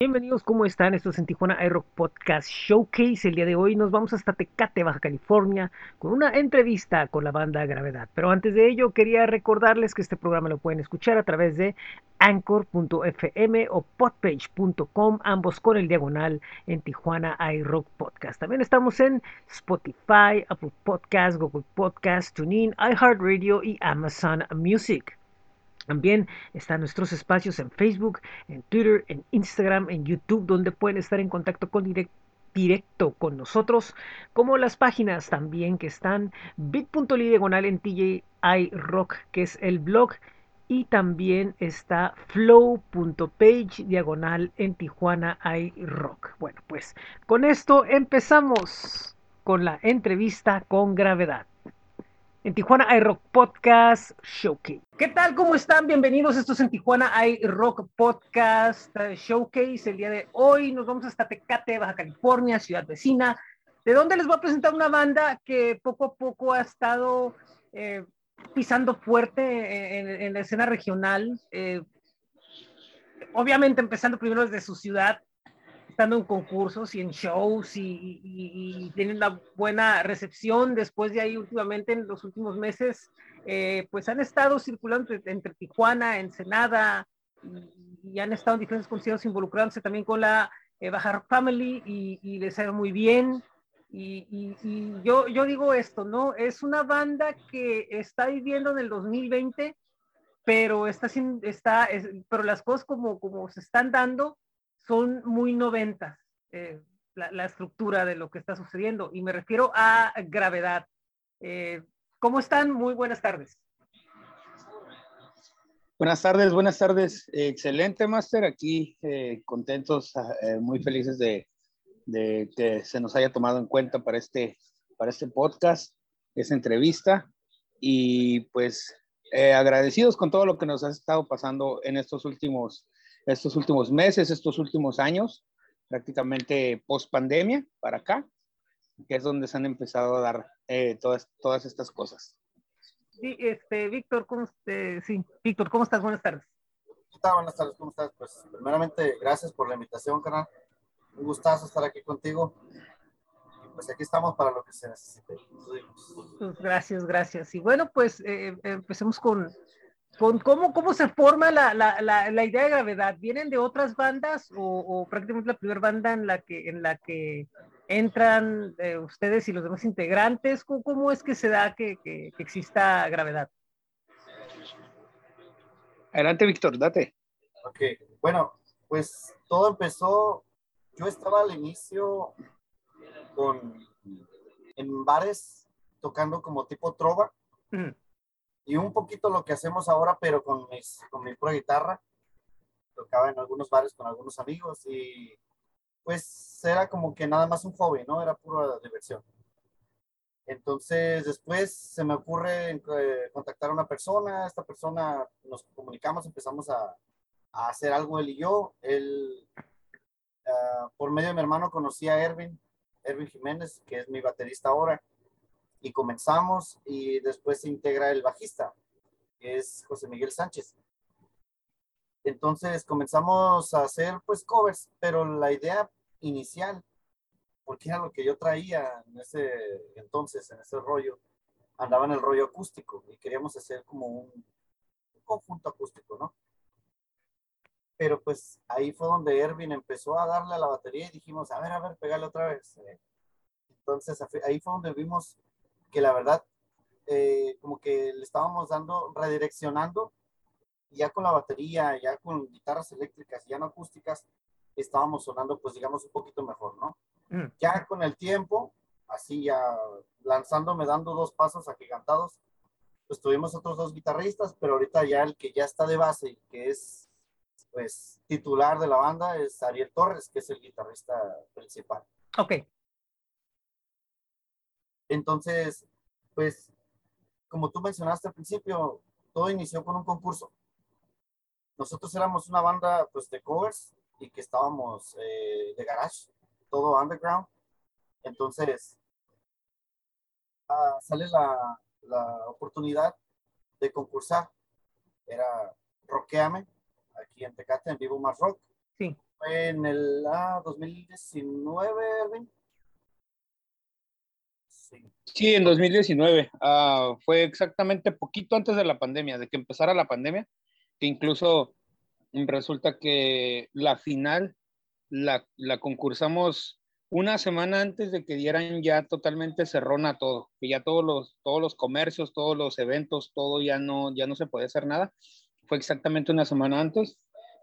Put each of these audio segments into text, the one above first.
Bienvenidos, ¿cómo están? Esto es en Tijuana iRock Podcast Showcase. El día de hoy nos vamos hasta Tecate, Baja California, con una entrevista con la banda Gravedad. Pero antes de ello, quería recordarles que este programa lo pueden escuchar a través de anchor.fm o podpage.com, ambos con el diagonal en Tijuana iRock Podcast. También estamos en Spotify, Apple Podcast, Google Podcast, TuneIn, iHeartRadio y Amazon Music. También están nuestros espacios en Facebook, en Twitter, en Instagram, en YouTube, donde pueden estar en contacto con directo con nosotros, como las páginas también que están bit.ly diagonal en TJI Rock, que es el blog, y también está flow.page diagonal en Tijuana iRock. Bueno, pues con esto empezamos con la entrevista con gravedad en Tijuana iRock Podcast Showcase. ¿Qué tal? ¿Cómo están? Bienvenidos. Esto es en Tijuana iRock Podcast eh, Showcase. El día de hoy nos vamos hasta Tecate, Baja California, ciudad vecina, de donde les voy a presentar una banda que poco a poco ha estado eh, pisando fuerte en, la escena regional. Eh, obviamente empezando primero desde su ciudad, estando en concursos y en shows y, tienen una buena recepción. Después de ahí, últimamente, en los últimos meses, eh, pues han estado circulando entre, Tijuana, Ensenada, y, y, han estado en diferentes conciertos involucrándose también con la eh, Baja Family y, les ha ido muy bien. Y, yo, yo digo esto, ¿no? Es una banda que está viviendo en el 2020, pero está, está pero las cosas como, como se están dando, son muy noventas, eh, la, estructura de lo que está sucediendo. Y me refiero a gravedad. Eh, ¿Cómo están? Muy buenas tardes. Buenas tardes, buenas tardes. excelente, Master. Aquí eh, contentos, muy felices de, de, que se nos haya tomado en cuenta para este, para este podcast, esta entrevista. Y pues agradecidos con todo lo que nos ha estado pasando en estos últimos estos últimos meses, estos últimos años, prácticamente post pandemia para acá, que es donde se han empezado a dar eh, todas, todas estas cosas. Sí, este, Víctor, ¿cómo, sí, Víctor, ¿cómo estás? Buenas tardes. ¿Qué tal? Buenas tardes, ¿cómo estás? Pues, primeramente, gracias por la invitación, canal. Un gustazo estar aquí contigo. Y pues aquí estamos para lo que se necesite. Pues, gracias, gracias. Y bueno, pues eh, empecemos con, con cómo, cómo se forma la, la, la, idea de gravedad. ¿Vienen de otras bandas o, prácticamente la primera banda en la que, en la que entran eh, ustedes y los demás integrantes? ¿Cómo, es que se da que, que, exista gravedad? Adelante, Víctor, date. Ok, bueno, pues todo empezó, yo estaba al inicio con, en bares tocando como tipo trova y un poquito lo que hacemos ahora, pero con, mis, con mi pura guitarra. Tocaba en algunos bares con algunos amigos y pues era como que nada más un hobby, ¿no? Era pura diversión. Entonces después se me ocurre eh, contactar a una persona, esta persona nos comunicamos, empezamos a, hacer algo él y yo. Él, uh, por medio de mi hermano conocí a Erwin, Erwin Jiménez, que es mi baterista ahora y comenzamos y después se integra el bajista, que es José Miguel Sánchez. Entonces comenzamos a hacer pues covers, pero la idea inicial, porque era lo que yo traía en ese entonces, en ese rollo, andaba en el rollo acústico y queríamos hacer como un, conjunto acústico, ¿no? Pero pues ahí fue donde Erwin empezó a darle a la batería y dijimos, a ver, a ver, pegale otra vez. Entonces ahí fue donde vimos que la verdad, eh, como que le estábamos dando, redireccionando, ya con la batería, ya con guitarras eléctricas, ya no acústicas, estábamos sonando, pues digamos, un poquito mejor, ¿no? Mm. Ya con el tiempo, así ya lanzándome, dando dos pasos agigantados, pues tuvimos otros dos guitarristas, pero ahorita ya el que ya está de base y que es, pues, titular de la banda es Ariel Torres, que es el guitarrista principal. Ok. Entonces, pues, como tú mencionaste al principio, todo inició con un concurso. Nosotros éramos una banda pues, de covers y que estábamos eh, de garage, todo underground. Entonces, ah, sale la, la, oportunidad de concursar. Era Rockeame, aquí en Tecate, en Vivo Más Rock. Sí. Fue en el ah, 2019, Erwin. Sí. en 2019. Ah, fue exactamente poquito antes de la pandemia, de que empezara la pandemia, que incluso resulta que la final la, la concursamos una semana antes de que dieran ya totalmente cerrona todo, que ya todos los, todos los comercios, todos los eventos, todo ya no, ya no se puede hacer nada. Fue exactamente una semana antes,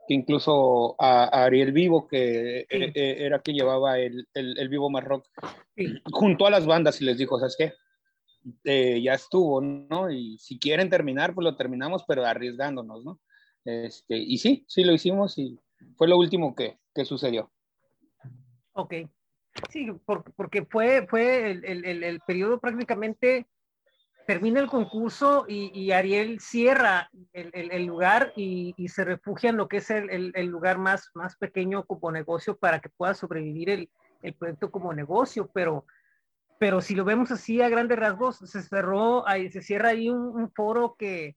que incluso a, Ariel Vivo, que e, e, era quien llevaba el, el, Vivo Más Rock, junto a las bandas y les dijo, ¿sabes qué? Eh, ya estuvo, ¿no? Y si quieren terminar, pues lo terminamos, pero arriesgándonos, ¿no? Este, y sí, sí lo hicimos y fue lo último que, que sucedió. Ok, Sí, porque fue, fue el, el, el, periodo prácticamente, termina el concurso y, Ariel cierra el, lugar y, se refugia en lo que es el, lugar más, más pequeño como negocio para que pueda sobrevivir el, proyecto como negocio, pero, pero si lo vemos así a grandes rasgos, se cerró, ahí, se cierra ahí un, foro que,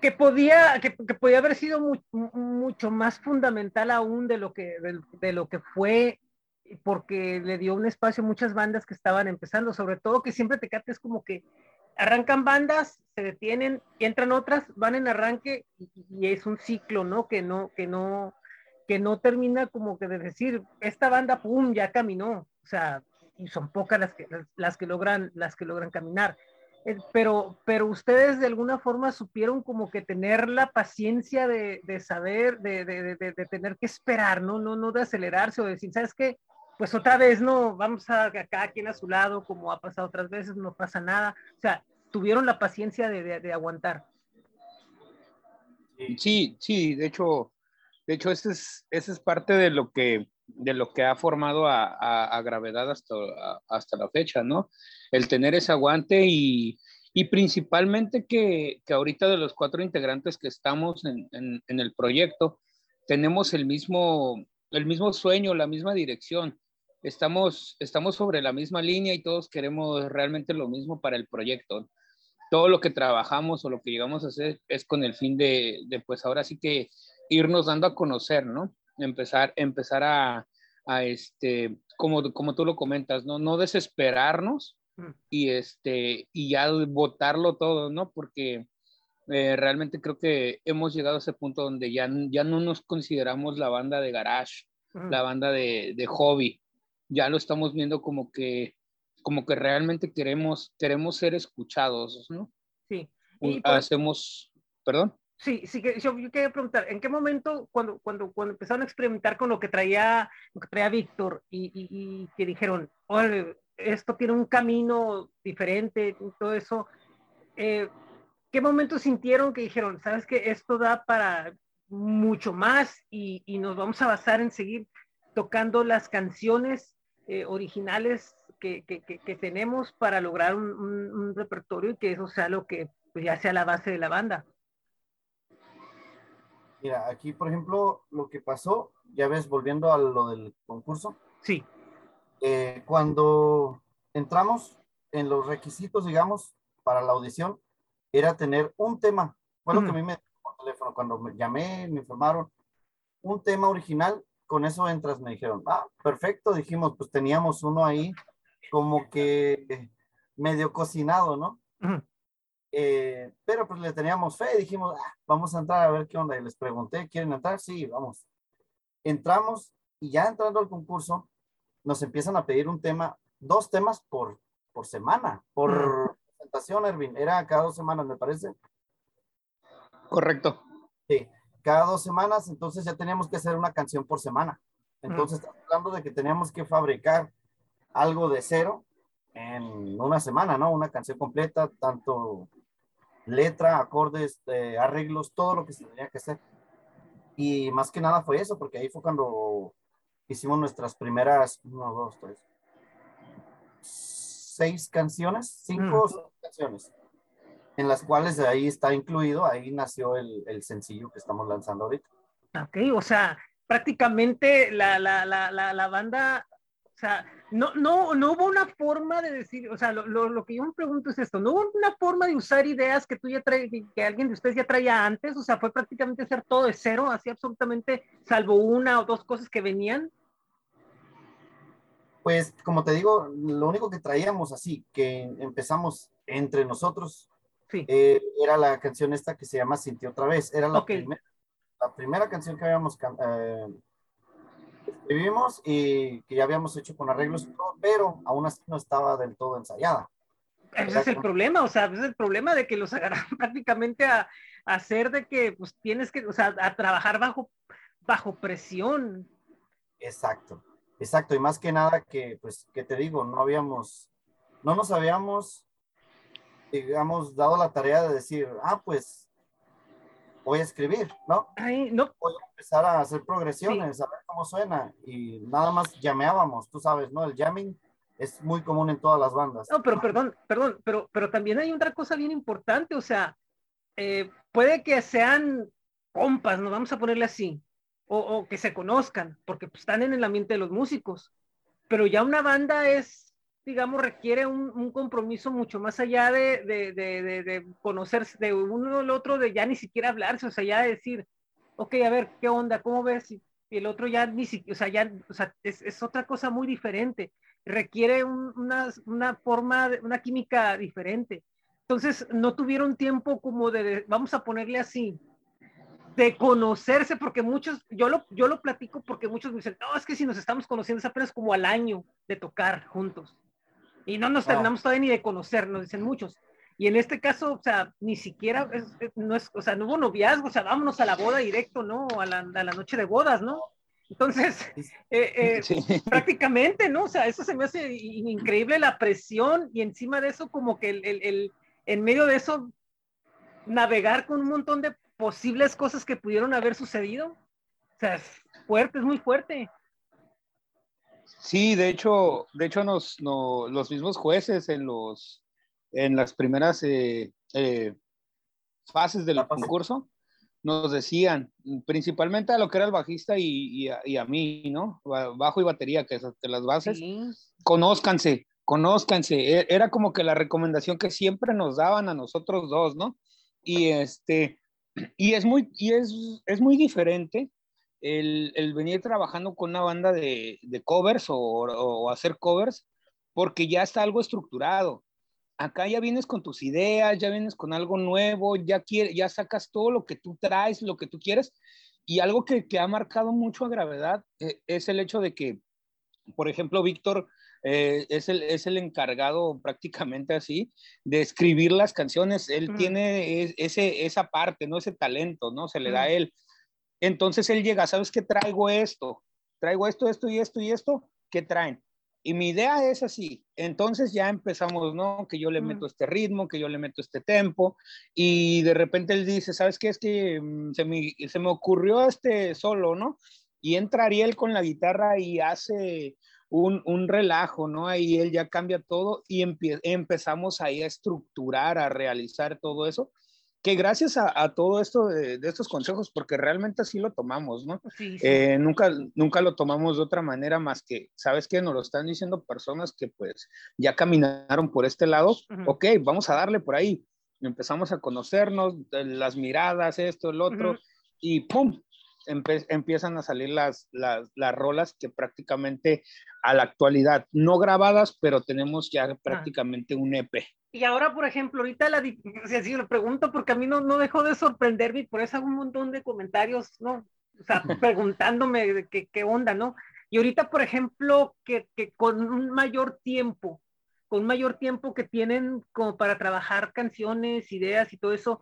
que podía, que, que podía haber sido mucho más fundamental aún de lo que, de lo que fue porque le dio un espacio a muchas bandas que estaban empezando, sobre todo que siempre te es como que arrancan bandas, se detienen, y entran otras, van en arranque y, es un ciclo, ¿no? Que no, que no, que no termina como que de decir, esta banda, pum, ya caminó, o sea, y son pocas las que, las que logran, las que logran caminar. Eh, pero, pero ustedes de alguna forma supieron como que tener la paciencia de, de saber, de, de, de, tener que esperar, ¿no? No, no de acelerarse o de decir, ¿sabes qué? Pues otra vez no, vamos a cada quien a su lado, como ha pasado otras veces, no pasa nada. O sea, tuvieron la paciencia de, aguantar. Sí, sí, de hecho, de hecho, ese es, ese es parte de lo que, de lo que ha formado a, Gravedad hasta, hasta la fecha, ¿no? El tener ese aguante y, principalmente que, que, ahorita de los cuatro integrantes que estamos en, en, el proyecto, tenemos el mismo, el mismo sueño, la misma dirección estamos, estamos sobre la misma línea y todos queremos realmente lo mismo para el proyecto. Todo lo que trabajamos o lo que llegamos a hacer es con el fin de, de pues ahora sí que irnos dando a conocer, ¿no? Empezar, empezar a, a este, como, como tú lo comentas, ¿no? No desesperarnos mm. y, este, y ya votarlo todo, ¿no? Porque eh, realmente creo que hemos llegado a ese punto donde ya, ya no nos consideramos la banda de garage, la banda de, de hobby, ya lo estamos viendo como que, como que realmente queremos, queremos ser escuchados, ¿no? Sí. Y Hacemos, perdón. Sí, sí, que yo, quería preguntar, ¿en qué momento cuando, cuando, cuando empezaron a experimentar con lo que traía, lo que traía Víctor y, y, que dijeron, oye, esto tiene un camino diferente, todo eso, eh, ¿qué momento sintieron que dijeron, sabes que esto da para mucho más y, y, nos vamos a basar en seguir tocando las canciones eh, originales que, que, que, tenemos para lograr un, un, repertorio y que eso sea lo que pues, ya sea la base de la banda. Mira, aquí por ejemplo, lo que pasó, ya ves, volviendo a lo del concurso. Sí. Eh, cuando entramos en los requisitos, digamos, para la audición, era tener un tema. Fue lo que a mí me por teléfono. Cuando me llamé, me informaron un tema original con eso entras, me dijeron, ah, perfecto, dijimos, pues teníamos uno ahí como que medio cocinado, ¿no? Eh, pero pues le teníamos fe, dijimos, ah, vamos a entrar a ver qué onda. Y les pregunté, ¿quieren entrar? Sí, vamos. Entramos y ya entrando al concurso, nos empiezan a pedir un tema, dos temas por, por semana, por presentación, Erwin. Era cada dos semanas, me parece. Correcto. Sí cada dos semanas, entonces ya teníamos que hacer una canción por semana. Entonces, estamos hablando de que teníamos que fabricar algo de cero en una semana, ¿no? Una canción completa, tanto letra, acordes, eh, arreglos, todo lo que se tenía que hacer. Y más que nada fue eso, porque ahí fue cuando hicimos nuestras primeras, uno, dos, tres, seis canciones, cinco canciones en las cuales ahí está incluido, ahí nació el, el, sencillo que estamos lanzando ahorita. Ok, o sea, prácticamente la, la, la, la banda O sea, no, no, no hubo una forma de decir, o sea, lo, lo, que yo me pregunto es esto, ¿no hubo una forma de usar ideas que tú ya traes, que alguien de ustedes ya traía antes? O sea, fue prácticamente hacer todo de cero, así absolutamente, salvo una o dos cosas que venían. Pues, como te digo, lo único que traíamos así, que empezamos entre nosotros, eh, era la canción esta que se llama Sintió otra vez. Era la, la primera canción que habíamos eh, escribimos y que ya habíamos hecho con arreglos, pero aún así no estaba del todo ensayada. Ese es el problema, o sea, ese es el problema de que los agarran prácticamente a, hacer de que pues tienes que, o sea, a trabajar bajo, bajo presión. Exacto, exacto, y más que nada que, pues, que te digo, no habíamos, no nos habíamos, digamos, dado la tarea de decir, ah, pues voy a escribir, ¿no? no. Voy a empezar a hacer progresiones, a ver cómo suena. Y nada más llameábamos, tú sabes, ¿no? El jamming es muy común en todas las bandas. No, pero perdón, perdón, pero, pero también hay otra cosa bien importante, o sea, eh, puede que sean compas, nos vamos a ponerle así, o, o, que se conozcan, porque pues, están en el ambiente de los músicos, pero ya una banda es digamos, requiere un, compromiso mucho más allá de, de, conocerse de uno al otro, de ya ni siquiera hablarse, o sea, ya decir, ok, a ver, ¿qué onda? ¿Cómo ves? Y, el otro ya ni siquiera, o sea, ya, o sea, es, otra cosa muy diferente, requiere una, una, forma, una química diferente. Entonces, no tuvieron tiempo como de, vamos a ponerle así, de conocerse, porque muchos, yo lo, yo lo platico porque muchos me dicen, no, es que si nos estamos conociendo es apenas como al año de tocar juntos. Y no nos terminamos todavía ni de conocer, nos dicen muchos. Y en este caso, o sea, ni siquiera, no es, o sea, no hubo noviazgo, o sea, vámonos a la boda directo, ¿no? A la, a la noche de bodas, ¿no? Entonces, eh, eh, prácticamente, ¿no? O sea, eso se me hace increíble la presión y encima de eso, como que el, el, el, en medio de eso, navegar con un montón de posibles cosas que pudieron haber sucedido. O sea, es fuerte, es muy fuerte. Sí, de hecho, de hecho nos, los mismos jueces en, los, en las primeras eh, eh, fases del concurso nos decían, principalmente a lo que era el bajista y, a, mí, ¿no? Bajo y batería, que es de las bases, conózcanse, conózcanse. E, era como que la recomendación que siempre nos daban a nosotros dos, ¿no? Y este, y es muy, y es, es muy diferente el, venir trabajando con una banda de, covers o, hacer covers, porque ya está algo estructurado. Acá ya vienes con tus ideas, ya vienes con algo nuevo, ya, ya sacas todo lo que tú traes, lo que tú quieres. Y algo que, ha marcado mucho a gravedad eh, es el hecho de que, por ejemplo, Víctor eh, es, el, es el encargado prácticamente así de escribir las canciones. Él mm. tiene ese, esa parte, ¿no? Ese talento, ¿no? Se le da a mm. él. Entonces él llega, ¿sabes qué traigo esto? Traigo esto, esto y esto y esto, ¿qué traen? Y mi idea es así. Entonces ya empezamos, ¿no? Que yo le meto este ritmo, que yo le meto este tempo. Y de repente él dice, ¿sabes qué? Es que mm, se, me, se me ocurrió este solo, ¿no? Y entra Ariel con la guitarra y hace un, un relajo, ¿no? Ahí él ya cambia todo y empezamos ahí a estructurar, a realizar todo eso que gracias a, todo esto de, estos consejos, porque realmente así lo tomamos, ¿no? Eh, nunca, nunca lo tomamos de otra manera más que, ¿sabes qué? Nos lo están diciendo personas que pues ya caminaron por este lado, ok, vamos a darle por ahí. Empezamos a conocernos, las miradas, esto, el otro, y ¡pum! Empiezan a salir las, las, las, rolas que prácticamente a la actualidad, no grabadas, pero tenemos ya prácticamente un EP. Y ahora, por ejemplo, ahorita la, si lo pregunto porque a mí no, no dejó de sorprenderme, por eso hago un montón de comentarios, ¿no? O sea, preguntándome de qué, qué onda, ¿no? Y ahorita, por ejemplo, que, que, con un mayor tiempo, con un mayor tiempo que tienen como para trabajar canciones, ideas y todo eso,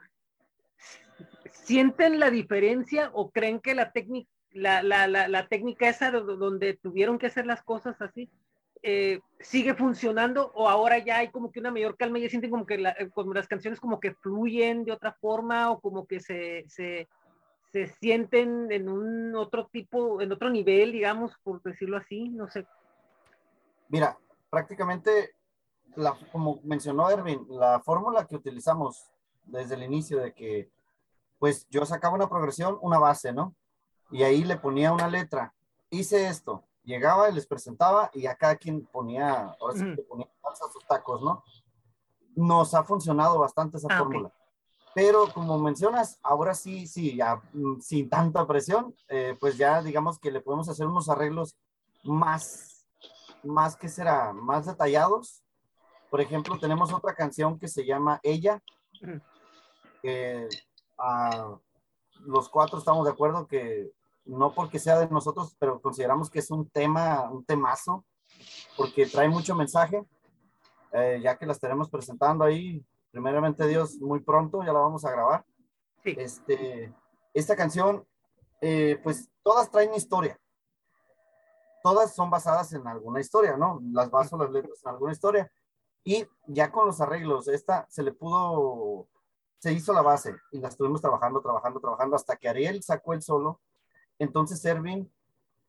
¿sienten la diferencia o creen que la técnica, la, la, la, la técnica esa donde tuvieron que hacer las cosas así, eh, sigue funcionando o ahora ya hay como que una mayor calma y ya sienten como que eh, como las canciones como que fluyen de otra forma o como que se, se, se, sienten en un otro tipo, en otro nivel, digamos, por decirlo así, no sé. Mira, prácticamente, la, como mencionó Erwin, la fórmula que utilizamos desde el inicio de que, pues yo sacaba una progresión, una base, ¿no? Y ahí le ponía una letra, hice esto, Llegaba y les presentaba y a cada quien ponía, ahora sí que ponía a sus tacos, ¿no? Nos ha funcionado bastante esa Ah, fórmula. Pero como mencionas, ahora sí, sí, ya mm, sin tanta presión, eh, pues ya digamos que le podemos hacer unos arreglos más, más que será, más detallados. Por ejemplo, tenemos otra canción que se llama Ella, que ah, los cuatro estamos de acuerdo que no porque sea de nosotros, pero consideramos que es un tema, un temazo, porque trae mucho mensaje, eh, ya que la estaremos presentando ahí, primeramente Dios, muy pronto, ya la vamos a grabar. Sí. Este, esta canción, eh, pues todas traen historia. Todas son basadas en alguna historia, ¿no? Las baso las letras en alguna historia. Y ya con los arreglos, esta se le pudo, se hizo la base y la estuvimos trabajando, trabajando, trabajando hasta que Ariel sacó el solo. Entonces Ervin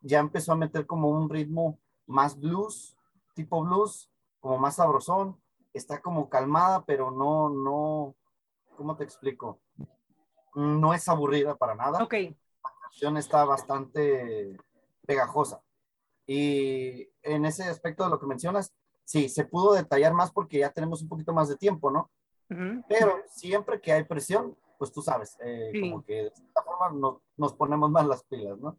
ya empezó a meter como un ritmo más blues, tipo blues, como más sabrosón. Está como calmada, pero no, no, ¿cómo te explico? No es aburrida para nada Ok, la canción está bastante pegajosa. Y en ese aspecto de lo que mencionas, sí, se pudo detallar más porque ya tenemos un poquito más de tiempo, ¿no? Pero siempre que hay presión, pues tú sabes, eh, Sí. como que de esta forma no- nos ponemos más las pilas, ¿no?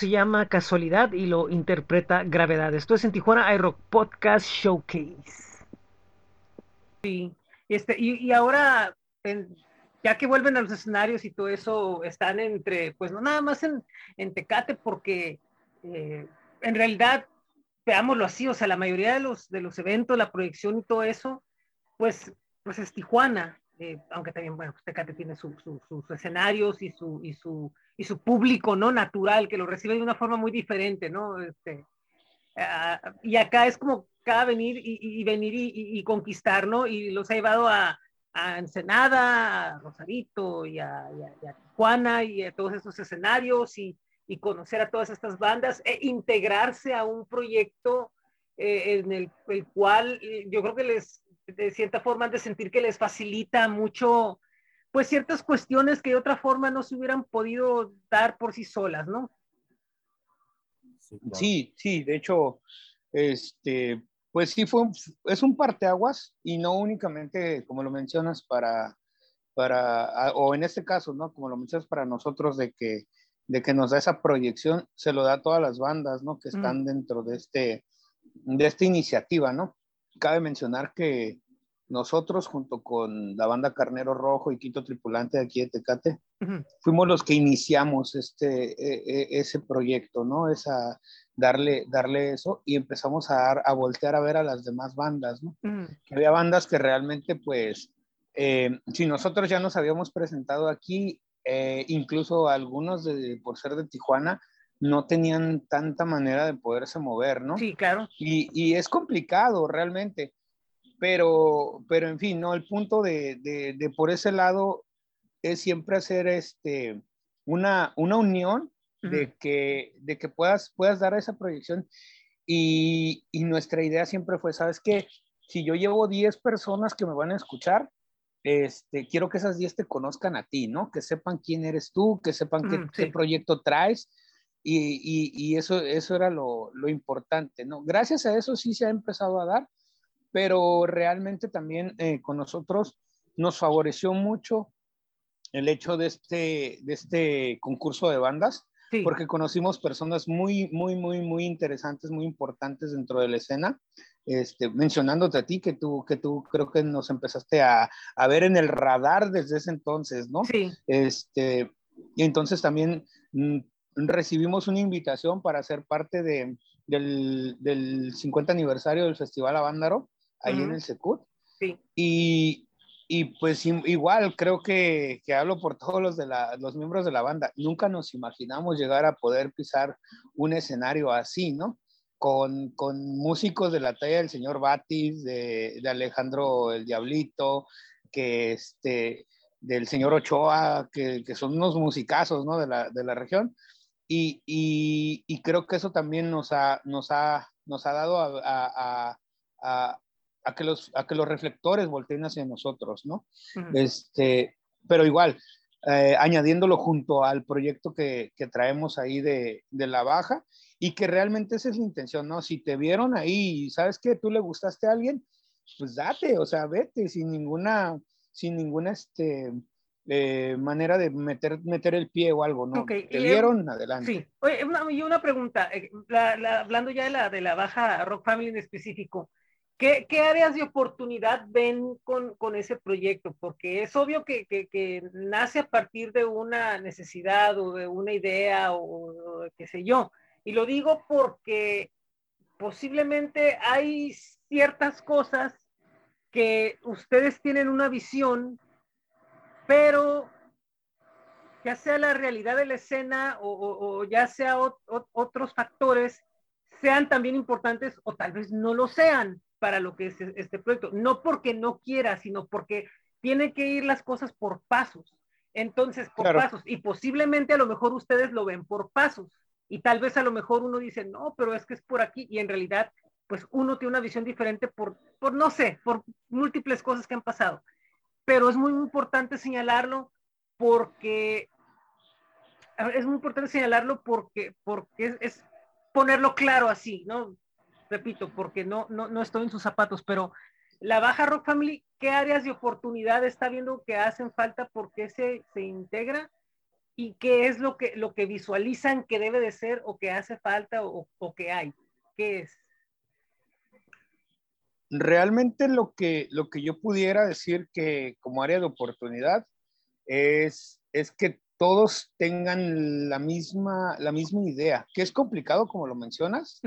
Se llama Casualidad y lo interpreta Gravedad. Esto es en Tijuana iRock Podcast Showcase. Sí, este, y, ahora, ya que vuelven a los escenarios y todo eso, están entre, pues no nada más en, en Tecate, porque eh, en realidad, veámoslo así, o sea, la mayoría de los, de los eventos, la proyección y todo eso, pues, pues es Tijuana. Eh, aunque también, bueno, pues Tecate tiene sus escenarios y su, y, su, y su público, ¿no? Natural, que lo recibe de una forma muy diferente, ¿no? Este, ah, y acá es como cada venir y, venir y, conquistar, ¿no? Y los ha llevado a, a Ensenada, a Rosarito y a, Tijuana y a todos esos escenarios y, conocer a todas estas bandas e integrarse a un proyecto eh, en el, el, cual eh, yo creo que les de cierta forma de sentir que les facilita mucho, pues ciertas cuestiones que de otra forma no se hubieran podido dar por sí solas, ¿no? Sí, sí, de hecho, este, pues sí fue, es un parteaguas y no únicamente, como lo mencionas, para, para, o en este caso, ¿no? Como lo mencionas para nosotros de que, de que nos da esa proyección, se lo da a todas las bandas, ¿no? Que están dentro de este, de esta iniciativa, ¿no? cabe mencionar que nosotros, junto con la banda Carnero Rojo y Quito Tripulante de aquí de Tecate, fuimos los que iniciamos este, e, e, ese proyecto, ¿no? Esa, darle, darle eso y empezamos a, dar, a voltear a ver a las demás bandas, ¿no? Que había bandas que realmente, pues, eh, si nosotros ya nos habíamos presentado aquí, eh, incluso algunos de, por ser de Tijuana, no tenían tanta manera de poderse mover, ¿no? Sí, claro. Y, y es complicado realmente, pero, pero en fin, ¿no? El punto de, de, de por ese lado es siempre hacer este, una, una unión de, que, de que puedas, puedas dar esa proyección. Y, y nuestra idea siempre fue, ¿sabes qué? Si yo llevo 10 personas que me van a escuchar, este, quiero que esas 10 te conozcan a ti, ¿no? Que sepan quién eres tú, que sepan qué, qué, proyecto traes y, y, eso, eso era lo, lo, importante, ¿no? Gracias a eso sí se ha empezado a dar, pero realmente también eh, con nosotros nos favoreció mucho el hecho de este, de este concurso de bandas, porque conocimos personas muy, muy, muy, muy interesantes, muy importantes dentro de la escena. Este, mencionándote a ti, que tú, que tú creo que nos empezaste a, a ver en el radar desde ese entonces, ¿no? Sí. Este, y entonces también mm, recibimos una invitación para ser parte de, del, del, 50 aniversario del Festival Avándaro, ahí en el Secut. Sí. Y, y, pues igual, creo que, que hablo por todos los, de la, los miembros de la banda, nunca nos imaginamos llegar a poder pisar un escenario así, ¿no? Con, con músicos de la talla del señor Batis, de, de Alejandro el Diablito, que este, del señor Ochoa, que, que, son unos musicazos ¿no? de, la, de la región. Y, y, creo que eso también nos ha, nos ha, nos ha dado a, a, a, a, que los, a que los reflectores volteen hacia nosotros, ¿no? este, pero igual, eh, añadiéndolo junto al proyecto que, que traemos ahí de, de, la baja y que realmente esa es la intención, ¿no? Si te vieron ahí y sabes que tú le gustaste a alguien, pues date, o sea, vete sin ninguna, sin ninguna, este, eh, manera de meter, meter el pie o algo, ¿no? Okay. ¿Te vieron? Adelante. Sí. Oye, una, y una pregunta, eh, la, la, hablando ya de la, de la baja Rock Family en específico, ¿qué, áreas de oportunidad ven con, con, ese proyecto? Porque es obvio que, que, nace a partir de una necesidad o de una idea o qué sé yo. Y lo digo porque posiblemente hay ciertas cosas que ustedes tienen una visión pero ya sea la realidad de la escena o, ya sea otros factores, sean también importantes o tal vez no lo sean para lo que es este proyecto. No porque no quiera, sino porque tiene que ir las cosas por pasos. Entonces, por pasos. Y posiblemente a lo mejor ustedes lo ven por pasos. Y tal vez a lo mejor uno dice, no, pero es que es por aquí. Y en realidad, pues uno tiene una visión diferente por, por no sé, por múltiples cosas que han pasado pero es muy importante señalarlo porque es muy importante señalarlo porque, porque es, ponerlo claro así, ¿no? Repito, porque no, no, no estoy en sus zapatos, pero la Baja Rock Family, ¿qué áreas de oportunidad está viendo que hacen falta? porque se, se integra? y qué es lo que, lo que visualizan que debe de ser o que hace falta o, o que hay. ¿Qué es? Realmente lo que, lo que yo pudiera decir que como área de oportunidad es, es que todos tengan la misma, la misma idea, que es complicado como lo mencionas,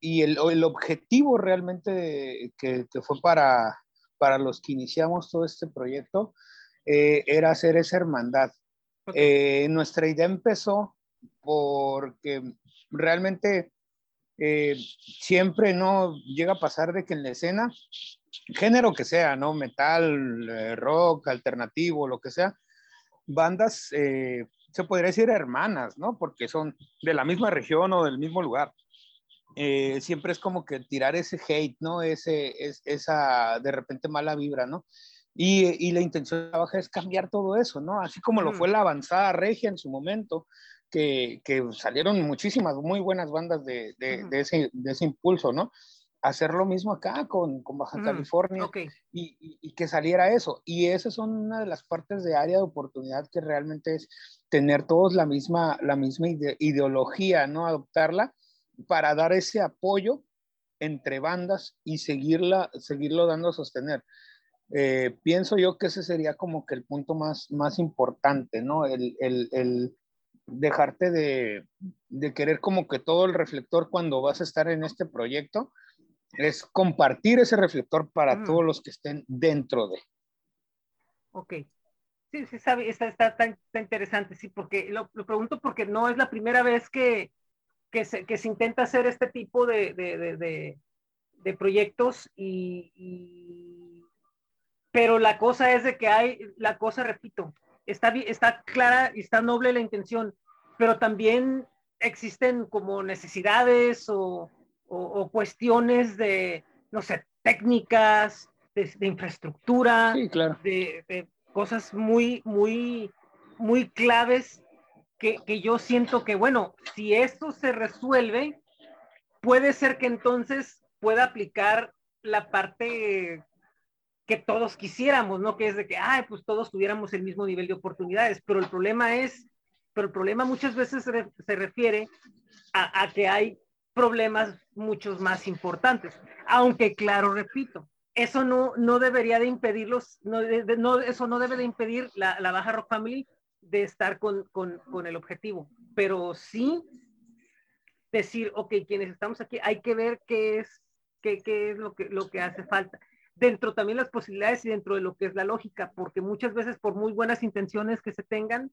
y el, el, objetivo realmente que, que, fue para, para los que iniciamos todo este proyecto eh, era hacer esa hermandad. Okay. Eh, nuestra idea empezó porque realmente eh, siempre no llega a pasar de que en la escena, género que sea, ¿no? Metal, rock, alternativo, lo que sea, bandas, se podría decir hermanas, ¿no? Porque son de la misma región o del mismo lugar. Eh, siempre es como que tirar ese hate, ¿no? Ese, es, esa de repente mala vibra, ¿no? Y, y la intención baja es cambiar todo eso, ¿no? Así como lo fue la avanzada regia en su momento, que, que salieron muchísimas muy buenas bandas de, de, de, ese, de ese impulso, ¿no? Hacer lo mismo acá con, con Baja -huh. California okay. y, y, y, que saliera eso. Y esas son una de las partes de área de oportunidad que realmente es tener todos la misma, la misma ide ideología, ¿no? Adoptarla para dar ese apoyo entre bandas y seguirla, seguirlo dando a sostener. Eh, pienso yo que ese sería como que el punto más, más importante, ¿no? El, el, el dejarte de, de, querer como que todo el reflector cuando vas a estar en este proyecto es compartir ese reflector para mm. todos los que estén dentro de. Ok. Sí, sí, sabe, está, está, tan, está interesante, sí, porque lo, lo, pregunto porque no es la primera vez que, que, se, que se intenta hacer este tipo de, de, de, de proyectos y, y, pero la cosa es de que hay, la cosa, repito, está, está clara y está noble la intención, pero también existen como necesidades o, o, o cuestiones de, no sé, técnicas, de, de infraestructura, sí, claro. de, de, cosas muy, muy, muy claves que, yo siento que, bueno, si esto se resuelve, puede ser que entonces pueda aplicar la parte que todos quisiéramos, ¿no? Que es de que, ay, pues todos tuviéramos el mismo nivel de oportunidades, pero el problema es, pero el problema muchas veces se, refiere a, que hay problemas muchos más importantes, aunque claro, repito, eso no, no debería de impedirlos, no, eso no debe de impedir la Baja Rock Family de estar con, con, con el objetivo, pero sí decir, ok, quienes estamos aquí, hay que ver qué es, qué, qué es lo, que, lo que hace falta dentro también las posibilidades y dentro de lo que es la lógica, porque muchas veces por muy buenas intenciones que se tengan,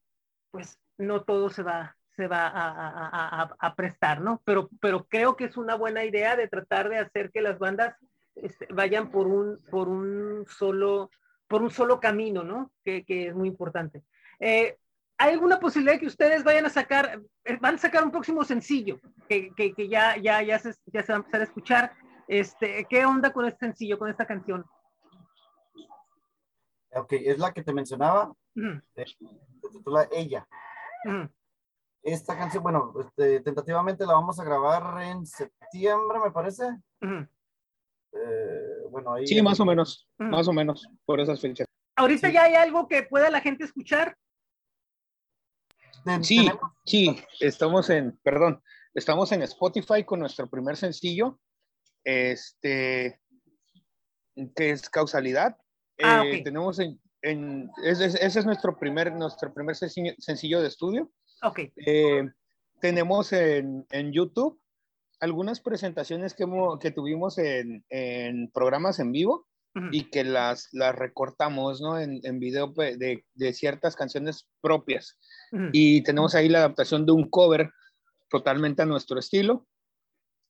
pues no todo se va, se va a, a, a, a prestar, ¿no? Pero, pero creo que es una buena idea de tratar de hacer que las bandas este, vayan por un, por un solo, por un solo camino, ¿no? Que, que es muy importante. Eh, ¿Hay alguna posibilidad de que ustedes vayan a sacar, eh, van a sacar un próximo sencillo que, que, que ya, ya, ya, se, ya se va a empezar a escuchar? Este, ¿Qué onda con este sencillo, con esta canción? Ok, es la que te mencionaba. Mm. Se titula Ella. Mm. Esta canción, bueno, este, tentativamente la vamos a grabar en septiembre, me parece. Mm. Eh, bueno, ahí. Sí, más o menos, más o menos, por esas fechas. ¿Ahorita sí. ya hay algo que pueda la gente escuchar? Sí, sí, estamos en, perdón, estamos en Spotify con nuestro primer sencillo este, que es causalidad. Ah, eh, okay. Tenemos en, en ese, ese, es nuestro primer, nuestro primer sencillo, sencillo de estudio. Okay. Eh, tenemos en, en, YouTube algunas presentaciones que, que tuvimos en, en, programas en vivo uh -huh. y que las, las recortamos ¿no? en, en video de, de, ciertas canciones propias. Uh -huh. Y tenemos ahí la adaptación de un cover totalmente a nuestro estilo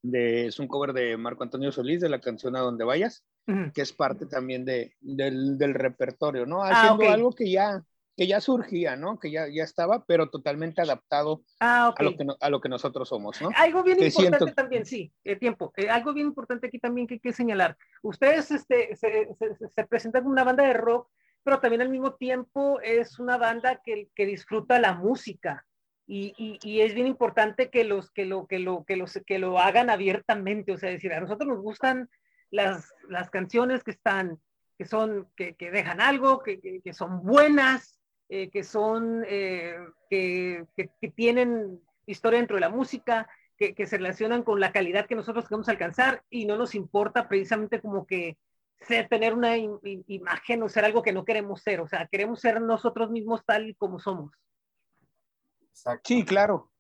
de, es un cover de Marco Antonio Solís de la canción A Donde Vayas, uh -huh. que es parte también de, del, del, repertorio, ¿no? Haciendo ah, okay. algo que ya, que ya surgía, ¿no? Que ya, ya estaba, pero totalmente adaptado ah, okay. a, lo que no, a lo que nosotros somos, ¿no? Algo bien que importante siento... también, sí, el tiempo. Eh, algo bien importante aquí también que hay que señalar. Ustedes este, se, se, se presentan como una banda de rock, pero también al mismo tiempo es una banda que, que disfruta la música. Y, y, y, es bien importante que los que lo que lo que los que lo hagan abiertamente o sea decir a nosotros nos gustan las, las canciones que están que son que, que dejan algo que, que, son buenas eh, que son, eh, que, que, tienen historia dentro de la música, que, que, se relacionan con la calidad que nosotros queremos alcanzar y no nos importa precisamente como que ser, tener una imagen o ser algo que no queremos ser, o sea, queremos ser nosotros mismos tal y como somos. Sí, claro,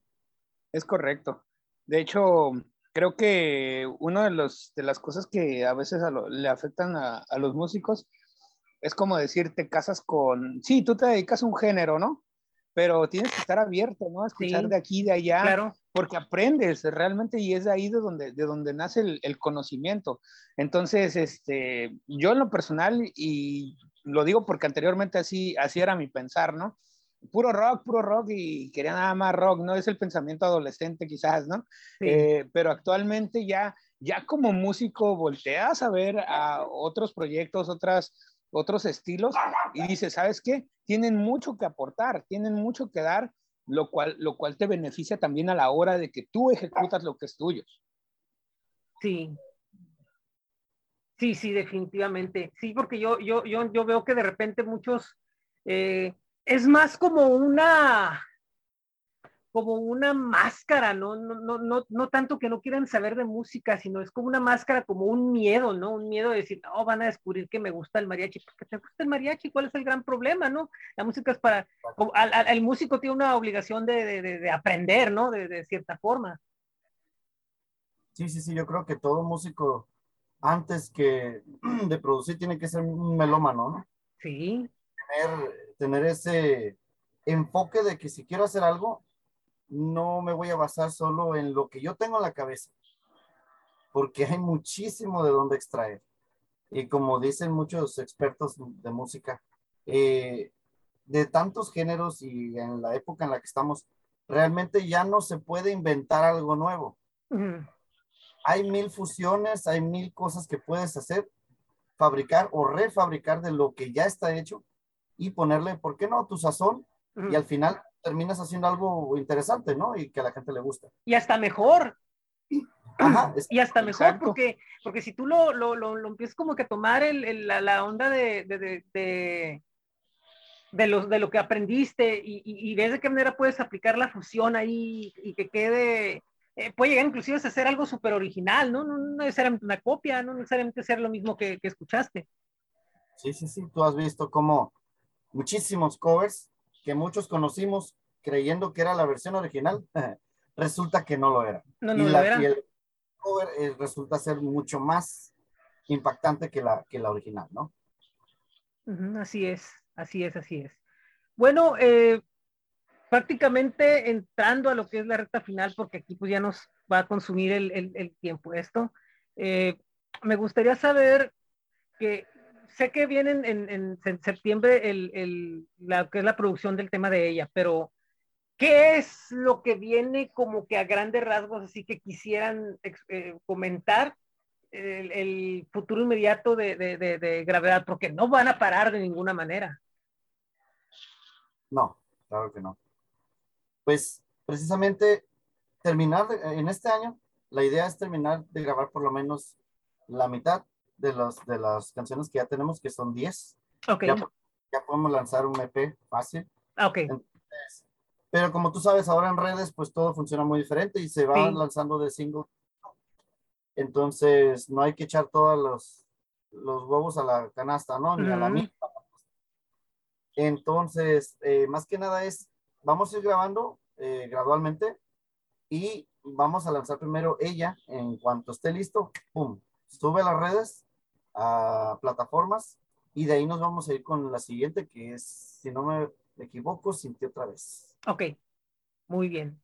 es correcto. De hecho, creo que una de, los, de las cosas que a veces le afectan a, a, los músicos es como decir, te casas con, sí, tú te dedicas a un género, ¿no? Pero tienes que estar abierto, ¿no? A escuchar de aquí, de allá, claro. porque aprendes realmente y es de ahí de donde, de donde nace el, el conocimiento. Entonces, este, yo en lo personal, y lo digo porque anteriormente así, así era mi pensar, ¿no? puro rock, puro rock y quería nada más rock, ¿no? Es el pensamiento adolescente quizás, ¿no? Eh, pero actualmente ya, ya como músico volteas a ver a otros proyectos, otras, otros estilos y dices, ¿sabes qué? Tienen mucho que aportar, tienen mucho que dar, lo cual, lo cual te beneficia también a la hora de que tú ejecutas lo que es tuyo. Sí. Sí, sí, definitivamente. Sí, porque yo, yo, yo, yo veo que de repente muchos... Eh, es más como una como una máscara, ¿no? No, no, no, no tanto que no quieran saber de música, sino es como una máscara, como un miedo, ¿no? Un miedo de decir, no, van a descubrir que me gusta el mariachi, porque te gusta el mariachi, ¿cuál es el gran problema, no? La música es para, el músico tiene una obligación de, de, de aprender, ¿no? De, de, cierta forma. Sí, sí, sí, yo creo que todo músico, antes que de producir, tiene que ser un melómano, ¿no? Sí. Tener tener ese enfoque de que si quiero hacer algo, no me voy a basar solo en lo que yo tengo en la cabeza, porque hay muchísimo de dónde extraer. Y como dicen muchos expertos de música, eh, de tantos géneros y en la época en la que estamos, realmente ya no se puede inventar algo nuevo. Hay mil fusiones, hay mil cosas que puedes hacer, fabricar o refabricar de lo que ya está hecho y ponerle, ¿por qué no?, tu sazón y al final terminas haciendo algo interesante, ¿no? Y que a la gente le gusta. Y hasta mejor. Ajá, y hasta mejor, porque, porque si tú lo, lo, lo, empiezas como que a tomar el, la, la, onda de, de, de, de, los, de lo que aprendiste y, y, ves de qué manera puedes aplicar la fusión ahí y que quede, eh, puede llegar inclusive a ser algo súper original, ¿no? ¿no? No necesariamente una copia, no necesariamente ser lo mismo que, que escuchaste. Sí, sí, sí, tú has visto cómo muchísimos covers que muchos conocimos creyendo que era la versión original, resulta que no lo era. No, no y, la, el cover eh, resulta ser mucho más impactante que la, que la original, ¿no? así es, así es, así es. Bueno, eh, prácticamente entrando a lo que es la recta final, porque aquí pues ya nos va a consumir el, el, tiempo esto, eh, me gustaría saber que sé que viene en, en, septiembre el, el, la, que es la producción del tema de ella, pero ¿qué es lo que viene como que a grandes rasgos, así que quisieran eh, comentar el, el, futuro inmediato de, de, de, gravedad? Porque no van a parar de ninguna manera. No, claro que no. Pues precisamente terminar en este año, la idea es terminar de grabar por lo menos la mitad de, los, de las canciones que ya tenemos, que son 10. Okay. Ya, podemos lanzar un EP fácil. Ah, ok. Pero como tú sabes, ahora en redes, pues todo funciona muy diferente y se va lanzando de single. Entonces, no hay que echar todos los, los huevos a la canasta, ¿no? Ni a la misma. Entonces, eh, más que nada es, vamos a ir grabando eh, gradualmente y vamos a lanzar primero ella en cuanto esté listo, ¡pum! Sube a las redes a plataformas y de ahí nos vamos a ir con la siguiente que es, si no me equivoco, Sinti otra vez. Ok, muy bien.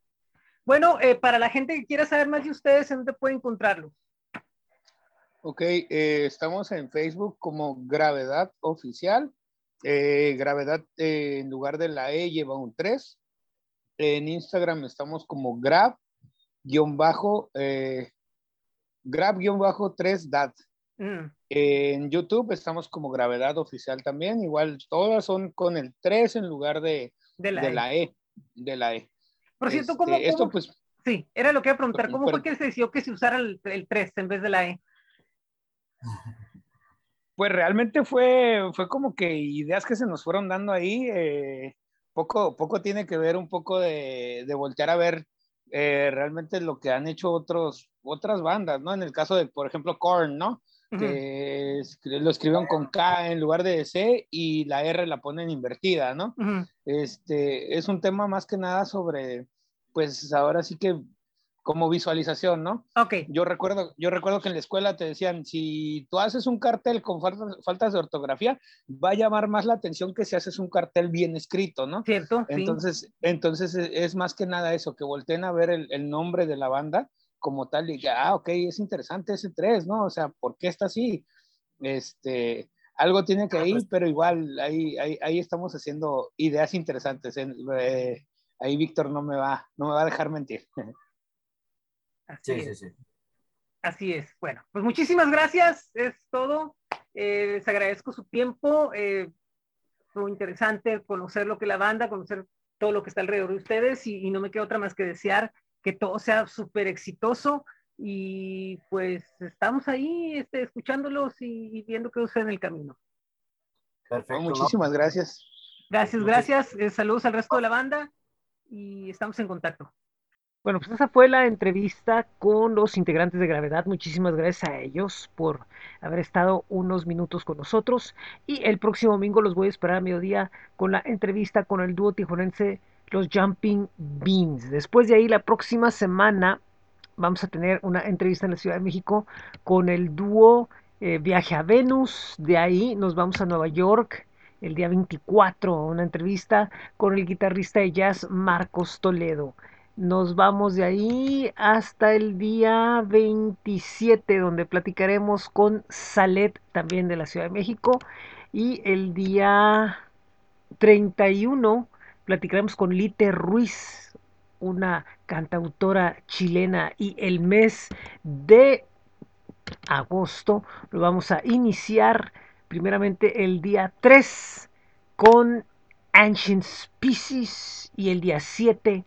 Bueno, eh, para la gente que quiera saber más de ustedes, ¿en dónde puede encontrarlos? Ok, eh, estamos en Facebook como Gravedad Oficial. Eh, gravedad en lugar de la E lleva un 3. En Instagram estamos como grab bajo, grab-3dat. Mm. En YouTube estamos como Gravedad Oficial también, igual todas son con el 3 en lugar de, de, la, e. De la E. Por cierto, ¿cómo, este, esto pues... Sí, era lo que iba a preguntar, ¿cómo fue que se decidió que se usara el, el 3 en vez de la E? Pues realmente fue, fue como que ideas que se nos fueron dando ahí. Eh, poco, poco tiene que ver un poco de, de voltear a ver eh, realmente lo que han hecho otros, otras bandas, ¿no? En el caso de, por ejemplo, Korn, ¿no? Que lo escribieron con K en lugar de C y la R la ponen invertida, ¿no? Este es un tema más que nada sobre, pues ahora sí que como visualización, ¿no? Ok. Yo recuerdo, yo recuerdo que en la escuela te decían, si tú haces un cartel con faltas, de ortografía, va a llamar más la atención que si haces un cartel bien escrito, ¿no? Cierto. Entonces, entonces es más que nada eso, que volteen a ver el, el nombre de la banda como tal y ya, ah, ok, es interesante ese 3, ¿no? O sea, ¿por qué está así? Este, algo tiene que ir, pero igual ahí, ahí, ahí, estamos haciendo ideas interesantes. Eh, ahí Víctor no me va, no me va a dejar mentir. Así sí, es. sí, sí. Así es. Bueno, pues muchísimas gracias. Es todo. Eh, les agradezco su tiempo. Eh, fue interesante conocer lo que la banda, conocer todo lo que está alrededor de ustedes y, y no me queda otra más que desear que todo sea súper exitoso y pues estamos ahí este, escuchándolos y, viendo qué sucede en el camino. Perfecto. muchísimas gracias. Gracias, gracias. Eh, saludos al resto de la banda y estamos en contacto. Bueno, pues esa fue la entrevista con los integrantes de Gravedad. Muchísimas gracias a ellos por haber estado unos minutos con nosotros. Y el próximo domingo los voy a esperar a mediodía con la entrevista con el dúo tijonense los Jumping Beans. Después de ahí, la próxima semana vamos a tener una entrevista en la Ciudad de México con el dúo eh, Viaje a Venus. De ahí nos vamos a Nueva York el día 24, una entrevista con el guitarrista de jazz Marcos Toledo. Nos vamos de ahí hasta el día 27, donde platicaremos con Salet, también de la Ciudad de México. Y el día 31 platicaremos con Lite Ruiz, una cantautora chilena, y el mes de agosto lo vamos a iniciar primeramente el día 3 con Ancient Species y el día 7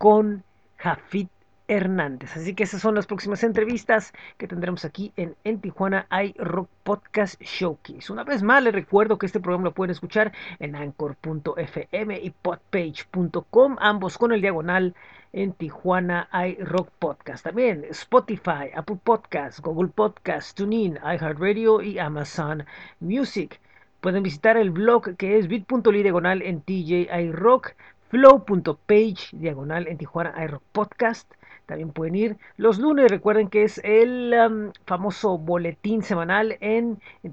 con Jafit Hernández. Así que esas son las próximas entrevistas que tendremos aquí en, en Tijuana iRock Podcast Showcase. Una vez más les recuerdo que este programa lo pueden escuchar en anchor.fm y podpage.com, ambos con el diagonal en Tijuana iRock Podcast. También Spotify, Apple Podcast, Google Podcast, TuneIn, iHeartRadio y Amazon Music. Pueden visitar el blog que es bit.ly diagonal en TJ iRock, flow.page diagonal en Tijuana iRock Podcast también pueden ir los lunes. Recuerden que es el um, famoso boletín semanal en, en.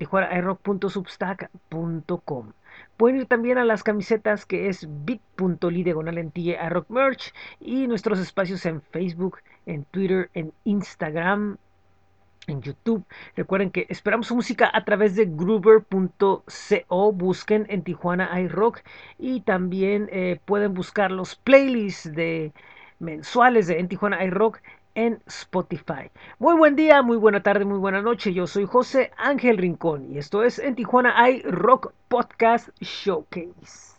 Pueden ir también a las camisetas que es bit.ly diagonal en Merch y nuestros espacios en Facebook, en Twitter, en Instagram, en YouTube. Recuerden que esperamos su música a través de groover.co. Busquen en Tijuana iRock y también eh, pueden buscar los playlists de mensuales de En Tijuana iRock en Spotify. Muy buen día, muy buena tarde, muy buena noche. Yo soy José Ángel Rincón y esto es En Tijuana iRock Podcast Showcase.